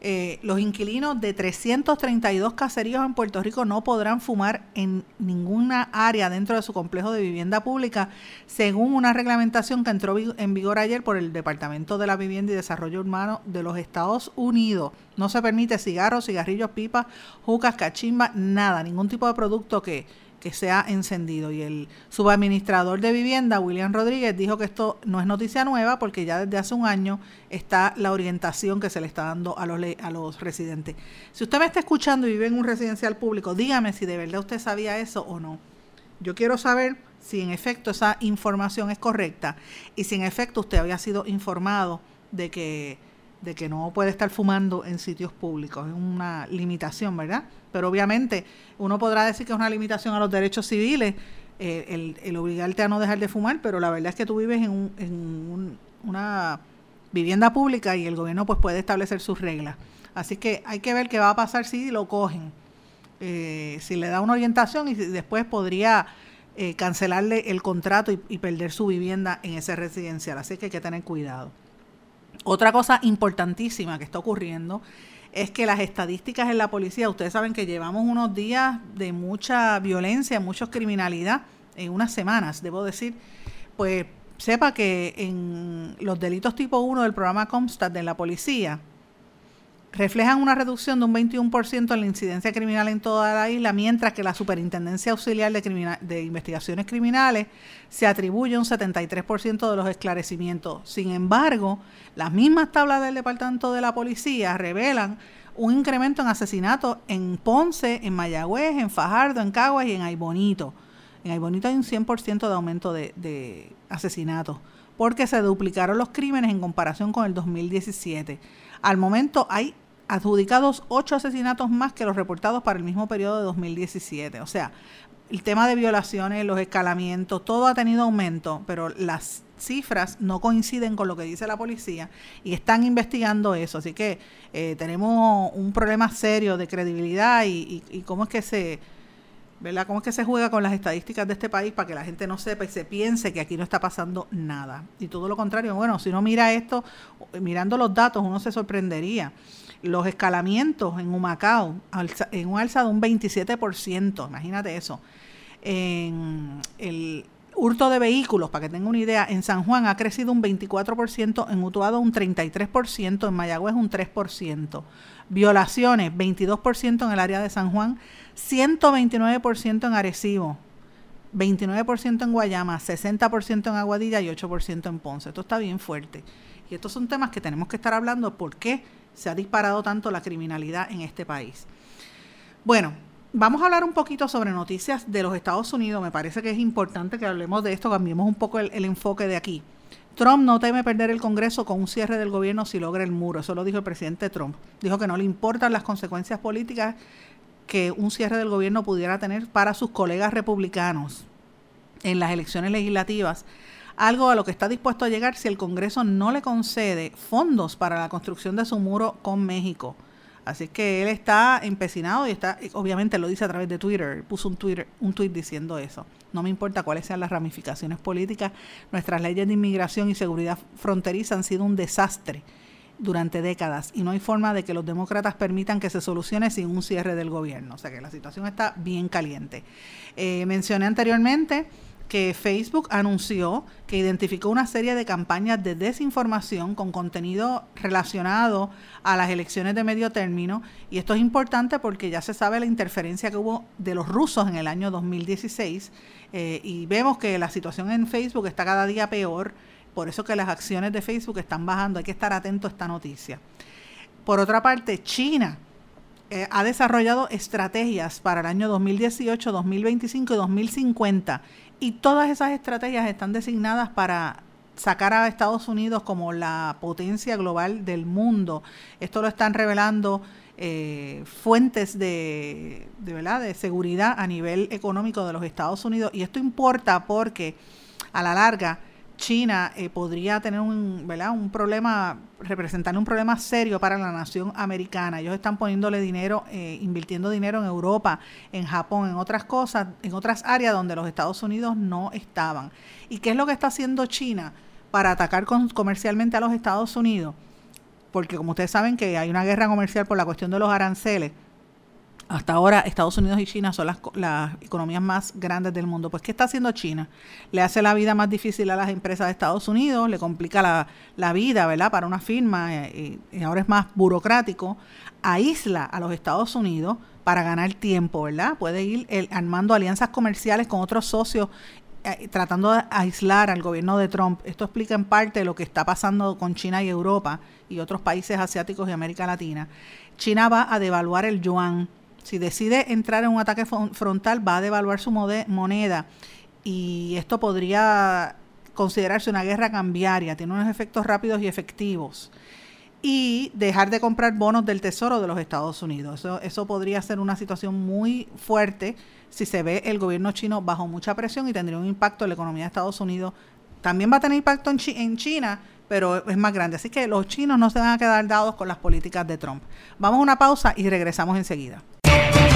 S2: Eh, los inquilinos de 332 caseríos en Puerto Rico no podrán fumar en ninguna área dentro de su complejo de vivienda pública, según una reglamentación que entró en vigor ayer por el Departamento de la Vivienda y Desarrollo Urbano de los Estados Unidos. No se permite cigarros, cigarrillos, pipas, jucas, cachimba, nada, ningún tipo de producto que que sea encendido. Y el subadministrador de vivienda, William Rodríguez, dijo que esto no es noticia nueva porque ya desde hace un año está la orientación que se le está dando a los, a los residentes. Si usted me está escuchando y vive en un residencial público, dígame si de verdad usted sabía eso o no. Yo quiero saber si en efecto esa información es correcta y si en efecto usted había sido informado de que de que no puede estar fumando en sitios públicos. Es una limitación, ¿verdad? Pero obviamente uno podrá decir que es una limitación a los derechos civiles, eh, el, el, obligarte a no dejar de fumar, pero la verdad es que tú vives en, un, en un, una vivienda pública y el gobierno pues puede establecer sus reglas. Así que hay que ver qué va a pasar si lo cogen, eh, si le da una orientación y después podría eh, cancelarle el contrato y, y perder su vivienda en ese residencial. Así que hay que tener cuidado. Otra cosa importantísima que está ocurriendo es que las estadísticas en la policía, ustedes saben que llevamos unos días de mucha violencia, mucha criminalidad, en unas semanas, debo decir, pues sepa que en los delitos tipo 1 del programa Comstat de la policía, reflejan una reducción de un 21% en la incidencia criminal en toda la isla, mientras que la Superintendencia Auxiliar de, de Investigaciones Criminales se atribuye un 73% de los esclarecimientos. Sin embargo, las mismas tablas del Departamento de la Policía revelan un incremento en asesinatos en Ponce, en Mayagüez, en Fajardo, en Caguas y en Aybonito. En Aybonito hay un 100% de aumento de, de asesinatos, porque se duplicaron los crímenes en comparación con el 2017. Al momento hay adjudicados ocho asesinatos más que los reportados para el mismo periodo de 2017. O sea, el tema de violaciones, los escalamientos, todo ha tenido aumento, pero las cifras no coinciden con lo que dice la policía y están investigando eso. Así que eh, tenemos un problema serio de credibilidad y, y, y cómo es que se ¿verdad? ¿Cómo es que se juega con las estadísticas de este país para que la gente no sepa y se piense que aquí no está pasando nada? Y todo lo contrario, bueno, si uno mira esto, mirando los datos, uno se sorprendería. Los escalamientos en Humacao, en un alza de un 27%, imagínate eso. En el hurto de vehículos, para que tenga una idea, en San Juan ha crecido un 24%, en Utuado un 33%, en Mayagüez un 3%. Violaciones, 22% en el área de San Juan, 129% en Arecibo, 29% en Guayama, 60% en Aguadilla y 8% en Ponce. Esto está bien fuerte. Y estos son temas que tenemos que estar hablando por qué se ha disparado tanto la criminalidad en este país. Bueno, vamos a hablar un poquito sobre noticias de los Estados Unidos. Me parece que es importante que hablemos de esto, cambiemos un poco el, el enfoque de aquí. Trump no teme perder el Congreso con un cierre del gobierno si logra el muro. Eso lo dijo el presidente Trump. Dijo que no le importan las consecuencias políticas que un cierre del gobierno pudiera tener para sus colegas republicanos en las elecciones legislativas, algo a lo que está dispuesto a llegar si el Congreso no le concede fondos para la construcción de su muro con México. Así que él está empecinado y está, obviamente lo dice a través de Twitter, puso un Twitter, un tweet diciendo eso. No me importa cuáles sean las ramificaciones políticas, nuestras leyes de inmigración y seguridad fronteriza han sido un desastre durante décadas y no hay forma de que los demócratas permitan que se solucione sin un cierre del gobierno. O sea que la situación está bien caliente. Eh, mencioné anteriormente que Facebook anunció que identificó una serie de campañas de desinformación con contenido relacionado a las elecciones de medio término y esto es importante porque ya se sabe la interferencia que hubo de los rusos en el año 2016 eh, y vemos que la situación en Facebook está cada día peor, por eso que las acciones de Facebook están bajando, hay que estar atento a esta noticia. Por otra parte, China eh, ha desarrollado estrategias para el año 2018, 2025 y 2050 y todas esas estrategias están designadas para sacar a Estados Unidos como la potencia global del mundo. Esto lo están revelando eh, fuentes de, de, ¿verdad? de seguridad a nivel económico de los Estados Unidos. Y esto importa porque a la larga China eh, podría tener un, ¿verdad? problema, representar un problema serio para la nación americana. Ellos están poniéndole dinero, eh, invirtiendo dinero en Europa, en Japón, en otras cosas, en otras áreas donde los Estados Unidos no estaban. ¿Y qué es lo que está haciendo China para atacar comercialmente a los Estados Unidos? Porque como ustedes saben que hay una guerra comercial por la cuestión de los aranceles hasta ahora Estados Unidos y China son las, las, economías más grandes del mundo. Pues, ¿qué está haciendo China? Le hace la vida más difícil a las empresas de Estados Unidos, le complica la, vida, ¿verdad? Para una firma, eh, y, ahora es más burocrático. Aísla a los Estados Unidos para ganar tiempo, ¿verdad? Puede ir el, armando alianzas comerciales con otros socios eh, tratando de aislar al gobierno de Trump. Esto explica en parte lo que está pasando con China y Europa y otros países asiáticos y América Latina. China va a devaluar el yuan si decide entrar en un ataque frontal, va a devaluar su moneda y esto podría considerarse una guerra cambiaria. Tiene unos efectos rápidos y efectivos. Y dejar de comprar bonos del Tesoro de los Estados Unidos. Eso, eso podría ser una situación muy fuerte si se ve el gobierno chino bajo mucha presión y tendría un impacto en la economía de Estados Unidos. También va a tener impacto en, en China, pero es más grande. Así que los chinos no se van a quedar dados con las políticas de Trump. Vamos a una pausa y regresamos enseguida.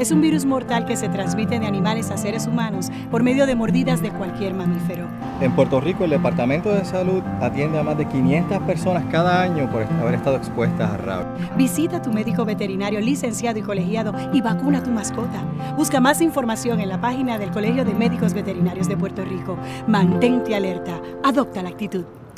S13: Es un virus mortal que se transmite de animales a seres humanos por medio de mordidas de cualquier mamífero.
S14: En Puerto Rico, el Departamento de Salud atiende a más de 500 personas cada año por haber estado expuestas a rabia.
S13: Visita a tu médico veterinario licenciado y colegiado y vacuna a tu mascota. Busca más información en la página del Colegio de Médicos Veterinarios de Puerto Rico. Mantente alerta. Adopta la actitud.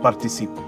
S4: Participe.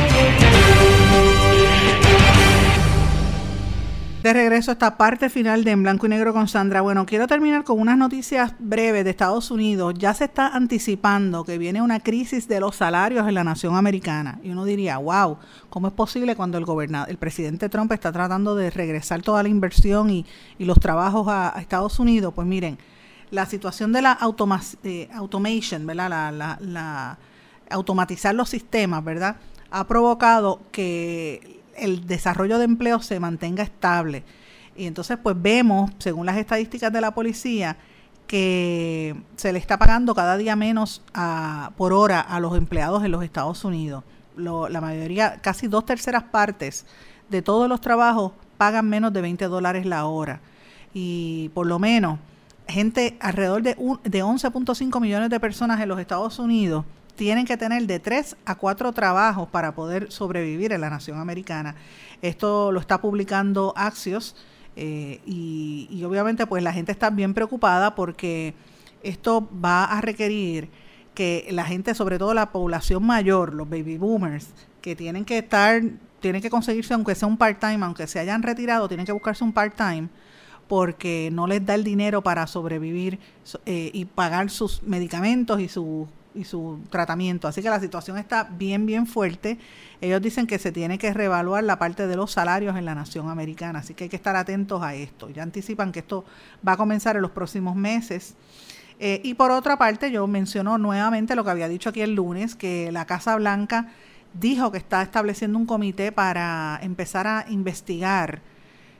S2: De regreso a esta parte final de En Blanco y Negro con Sandra. Bueno, quiero terminar con unas noticias breves de Estados Unidos. Ya se está anticipando que viene una crisis de los salarios en la nación americana. Y uno diría, wow, ¿cómo es posible cuando el gobernador, el presidente Trump está tratando de regresar toda la inversión y, y los trabajos a, Estados Unidos? Pues miren, la situación de la automa de automation, ¿verdad? La, la, la automatizar los sistemas, ¿verdad? Ha provocado que el desarrollo de empleo se mantenga estable. Y entonces pues vemos, según las estadísticas de la policía, que se le está pagando cada día menos a, por hora a los empleados en los Estados Unidos. Lo, la mayoría, casi dos terceras partes de todos los trabajos pagan menos de 20 dólares la hora. Y por lo menos, gente, alrededor de, de 11.5 millones de personas en los Estados Unidos tienen que tener de tres a cuatro trabajos para poder sobrevivir en la nación americana. Esto lo está publicando Axios eh, y, y, obviamente pues la gente está bien preocupada porque esto va a requerir que la gente, sobre todo la población mayor, los baby boomers, que tienen que estar, tienen que conseguirse aunque sea un part-time, aunque se hayan retirado, tienen que buscarse un part-time porque no les da el dinero para sobrevivir eh, y pagar sus medicamentos y sus y su tratamiento. Así que la situación está bien, bien fuerte. Ellos dicen que se tiene que reevaluar la parte de los salarios en la nación americana, así que hay que estar atentos a esto. Ya anticipan que esto va a comenzar en los próximos meses. Eh, y por otra parte, yo menciono nuevamente lo que había dicho aquí el lunes, que la Casa Blanca dijo que está estableciendo un comité para empezar a investigar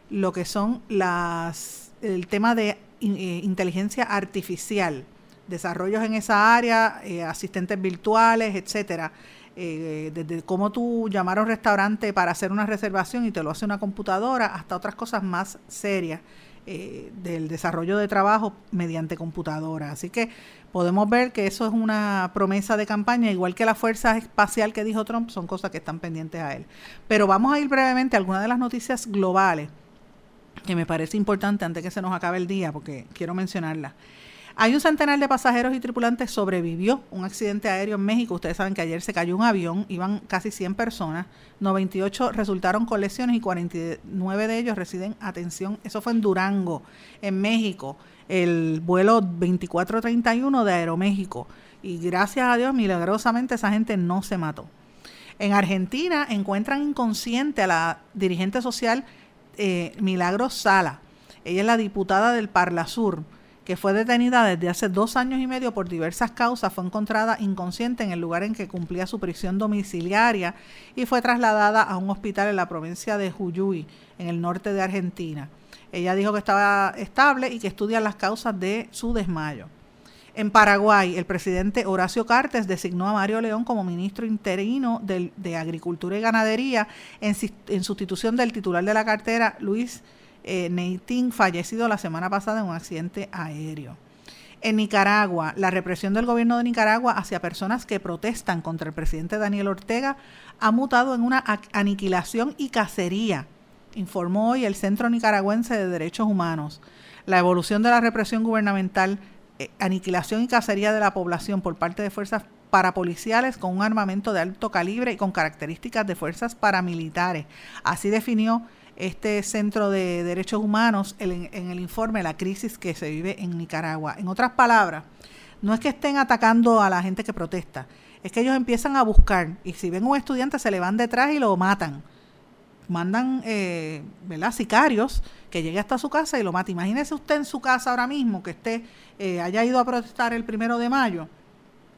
S2: lo que son las el tema de eh, inteligencia artificial desarrollos en esa área, eh, asistentes virtuales, etcétera. Eh, desde cómo tú llamar a un restaurante para hacer una reservación y te lo hace una computadora, hasta otras cosas más serias eh, del desarrollo de trabajo mediante computadora. Así que podemos ver que eso es una promesa de campaña, igual que la fuerza espacial que dijo Trump, son cosas que están pendientes a él. Pero vamos a ir brevemente a algunas de las noticias globales que me parece importante antes que se nos acabe el día, porque quiero mencionarlas. Hay un centenar de pasajeros y tripulantes sobrevivió un accidente aéreo en México. Ustedes saben que ayer se cayó un avión, iban casi 100 personas, 98 resultaron con lesiones y 49 de ellos residen atención. Eso fue en Durango, en México, el vuelo 2431 de Aeroméxico. Y gracias a Dios, milagrosamente, esa gente no se mató. En Argentina encuentran inconsciente a la dirigente social eh, Milagros Sala. Ella es la diputada del Parla Sur que fue detenida desde hace dos años y medio por diversas causas, fue encontrada inconsciente en el lugar en que cumplía su prisión domiciliaria y fue trasladada a un hospital en la provincia de Jujuy, en el norte de Argentina. Ella dijo que estaba estable y que estudia las causas de su desmayo. En Paraguay, el presidente Horacio Cartes designó a Mario León como ministro interino de, Agricultura y Ganadería en, en sustitución del titular de la cartera, Luis eh, fallecido la semana pasada en un accidente aéreo. En Nicaragua, la represión del gobierno de Nicaragua hacia personas que protestan contra el presidente Daniel Ortega ha mutado en una aniquilación y cacería, informó hoy el Centro Nicaragüense de Derechos Humanos. La evolución de la represión gubernamental, eh, aniquilación y cacería de la población por parte de fuerzas parapoliciales con un armamento de alto calibre y con características de fuerzas paramilitares. Así definió este Centro de Derechos Humanos en, en el informe la crisis que se vive en Nicaragua. En otras palabras, no es que estén atacando a la gente que protesta, es que ellos empiezan a buscar y si ven un estudiante se le van detrás y lo matan. Mandan, eh, ¿verdad? Sicarios que llegue hasta su casa y lo mata. Imagínese usted en su casa ahora mismo que esté, eh, haya ido a protestar el primero de mayo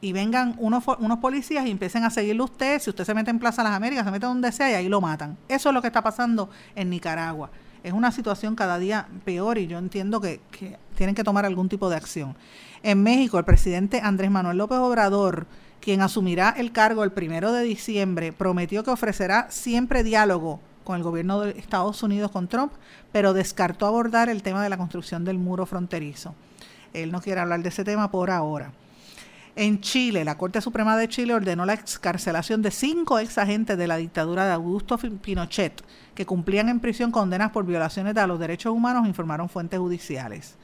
S2: y vengan unos, unos policías y empiecen a seguirle a usted. Si usted se mete en Plaza Las Américas, se mete donde sea y ahí lo matan. Eso es lo que está pasando en Nicaragua. Es una situación cada día peor y yo entiendo que, que tienen que tomar algún tipo de acción. En México, el presidente Andrés Manuel López Obrador, quien asumirá el cargo el primero de diciembre, prometió que ofrecerá siempre diálogo con el gobierno de Estados Unidos con Trump, pero descartó abordar el tema de la construcción del muro fronterizo. Él no quiere hablar de ese tema por ahora. En Chile, la Corte Suprema de Chile ordenó la excarcelación de cinco ex agentes de la dictadura de Augusto Pinochet que cumplían en prisión condenas por violaciones de los derechos humanos, informaron fuentes judiciales.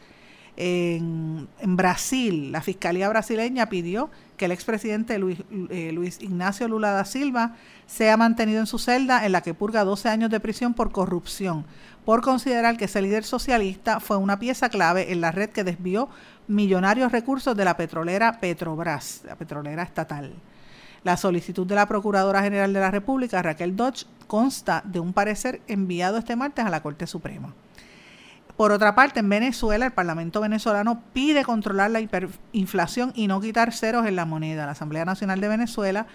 S2: En, en, Brasil, la Fiscalía brasileña pidió que el expresidente Luis, eh, Luis, Ignacio Lula da Silva sea mantenido en su celda en la que purga 12 años de prisión por corrupción, por considerar que ese líder socialista fue una pieza clave en la red que desvió millonarios recursos de la petrolera Petrobras, la petrolera estatal. La solicitud de la Procuradora General de la República, Raquel Dodge, consta de un parecer enviado este martes a la Corte Suprema. Por otra parte, en Venezuela, el Parlamento venezolano pide controlar la hiperinflación y no quitar ceros en la moneda. La Asamblea Nacional de Venezuela,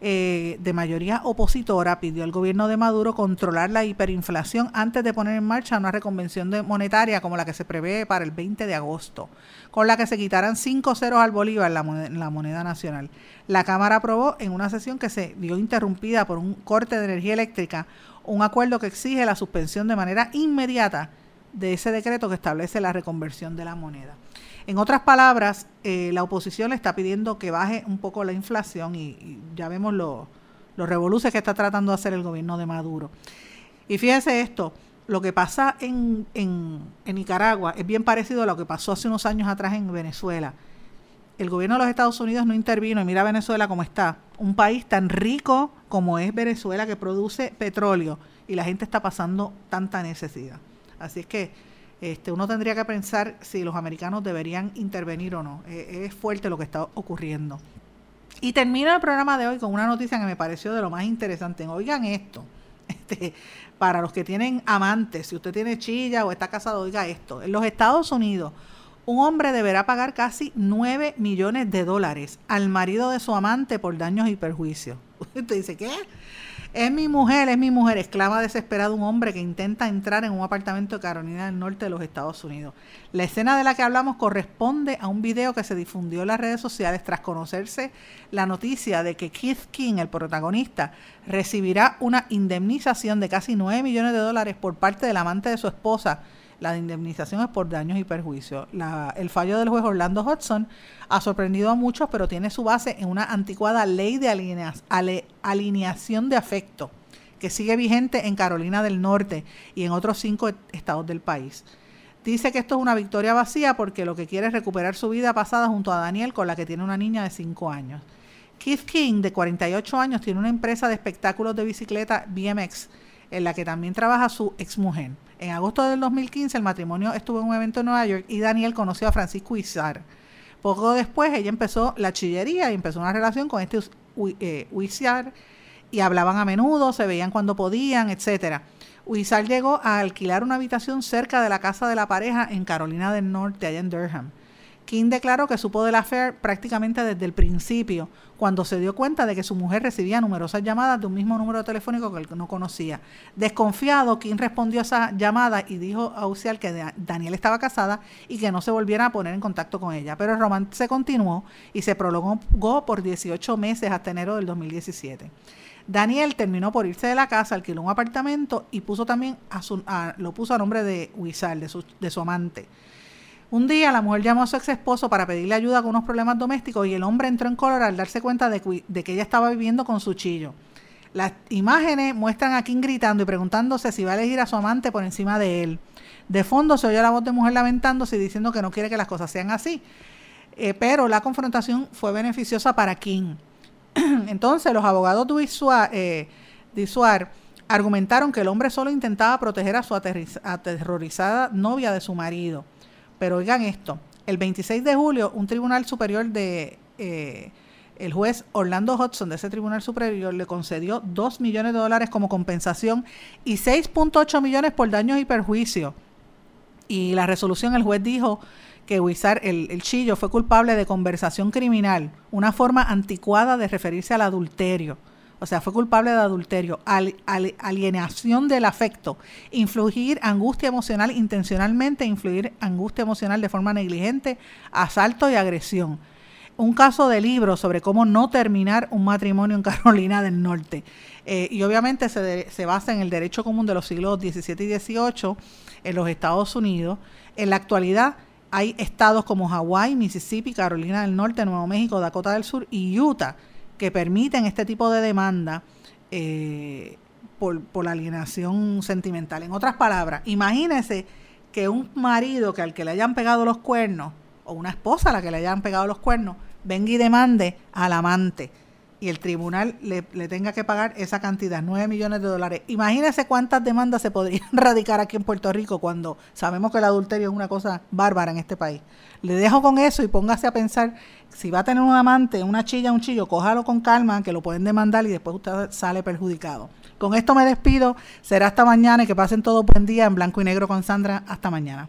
S2: eh, de mayoría opositora, pidió al gobierno de Maduro controlar la hiperinflación antes de poner en marcha una reconvención monetaria como la que se prevé para el 20 de agosto, con la que se quitaran cinco ceros al bolívar la, moneda, la moneda nacional. La Cámara aprobó en una sesión que se vio interrumpida por un corte de energía eléctrica un acuerdo que exige la suspensión de manera inmediata de ese decreto que establece la reconversión de la moneda. En otras palabras, eh, la oposición le está pidiendo que baje un poco la inflación y, ya vemos los revoluciones que está tratando de hacer el gobierno de Maduro. Y fíjese esto, lo que pasa en, en, en Nicaragua es bien parecido a lo que pasó hace unos años atrás en Venezuela. El gobierno de los Estados Unidos no intervino y mira Venezuela como está. Un país tan rico como es Venezuela que produce petróleo y la gente está pasando tanta necesidad. Así es que este, uno tendría que pensar si los americanos deberían intervenir o no. Eh, es fuerte lo que está ocurriendo. Y termino el programa de hoy con una noticia que me pareció de lo más interesante. Oigan esto. Este, para los que tienen amantes, si usted tiene chilla o está casado, oiga esto. En los Estados Unidos, un hombre deberá pagar casi 9 millones de dólares al marido de su amante por daños y perjuicios. Usted dice, ¿qué? Es mi mujer, es mi mujer, exclama desesperado un hombre que intenta entrar en un apartamento de Carolina del Norte de los Estados Unidos. La escena de la que hablamos corresponde a un video que se difundió en las redes sociales tras conocerse la noticia de que Keith King, el protagonista, recibirá una indemnización de casi 9 millones de dólares por parte del amante de su esposa, la indemnización es por daños y perjuicios. La, el fallo del juez Orlando Hudson ha sorprendido a muchos, pero tiene su base en una anticuada ley de alinea, ale, alineación de afecto que sigue vigente en Carolina del Norte y en otros cinco estados del país. Dice que esto es una victoria vacía porque lo que quiere es recuperar su vida pasada junto a Daniel, con la que tiene una niña de 5 años. Keith King, de 48 años, tiene una empresa de espectáculos de bicicleta BMX, en la que también trabaja su exmujer. En agosto del 2015 el matrimonio estuvo en un evento en Nueva York y Daniel conoció a Francisco Izar. Poco después ella empezó la chillería y empezó una relación con este eh, Huizar y hablaban a menudo, se veían cuando podían, etcétera. Huizar llegó a alquilar una habitación cerca de la casa de la pareja en Carolina del Norte, allá en Durham. King declaró que supo de la affair prácticamente desde el principio, cuando se dio cuenta de que su mujer recibía numerosas llamadas de un mismo número telefónico que él no conocía. Desconfiado, King respondió a esa llamada y dijo a Ucial que Daniel estaba casada y que no se volviera a poner en contacto con ella. Pero el romance se continuó y se prolongó por 18 meses hasta enero del 2017. Daniel terminó por irse de la casa, alquiló un apartamento y puso también a su, lo puso a nombre de Huizal, de su, de su amante. Un día la mujer llamó a su ex esposo para pedirle ayuda con unos problemas domésticos y el hombre entró en color al darse cuenta de que, ella estaba viviendo con su chillo. Las imágenes muestran a King gritando y preguntándose si va a elegir a su amante por encima de él. De fondo se oye la voz de mujer lamentándose y diciendo que no quiere que las cosas sean así. Eh, pero la confrontación fue beneficiosa para King. Entonces los abogados de Isuar, eh, Isuar argumentaron que el hombre solo intentaba proteger a su aterrorizada novia de su marido. Pero oigan esto, el 26 de julio un tribunal superior de... Eh, el juez Orlando Hudson de ese tribunal superior le concedió 2 millones de dólares como compensación y 6.8 millones por daños y perjuicios. Y la resolución, el juez dijo que Wizard, el, el, chillo, fue culpable de conversación criminal, una forma anticuada de referirse al adulterio. O sea, fue culpable de adulterio, alienación del afecto, influir angustia emocional intencionalmente, influir angustia emocional de forma negligente, asalto y agresión un caso de libro sobre cómo no terminar un matrimonio en Carolina del Norte. Eh, y obviamente se, se, basa en el derecho común de los siglos XVII y XVIII en los Estados Unidos. En la actualidad hay estados como Hawái, Mississippi, Carolina del Norte, Nuevo México, Dakota del Sur y Utah que permiten este tipo de demanda eh, por, por la alienación sentimental. En otras palabras, imagínese que un marido que al que le hayan pegado los cuernos, o una esposa a la que le hayan pegado los cuernos, venga y demande al amante y el tribunal le, tenga que pagar esa cantidad, 9 millones de dólares. Imagínese cuántas demandas se podrían radicar aquí en Puerto Rico cuando sabemos que el adulterio es una cosa bárbara en este país. Le dejo con eso y póngase a pensar, si va a tener un amante, una chilla, un chillo, cójalo con calma, que lo pueden demandar y después usted sale perjudicado. Con esto me despido, será hasta mañana y que pasen todo buen día en blanco y negro con Sandra. Hasta mañana.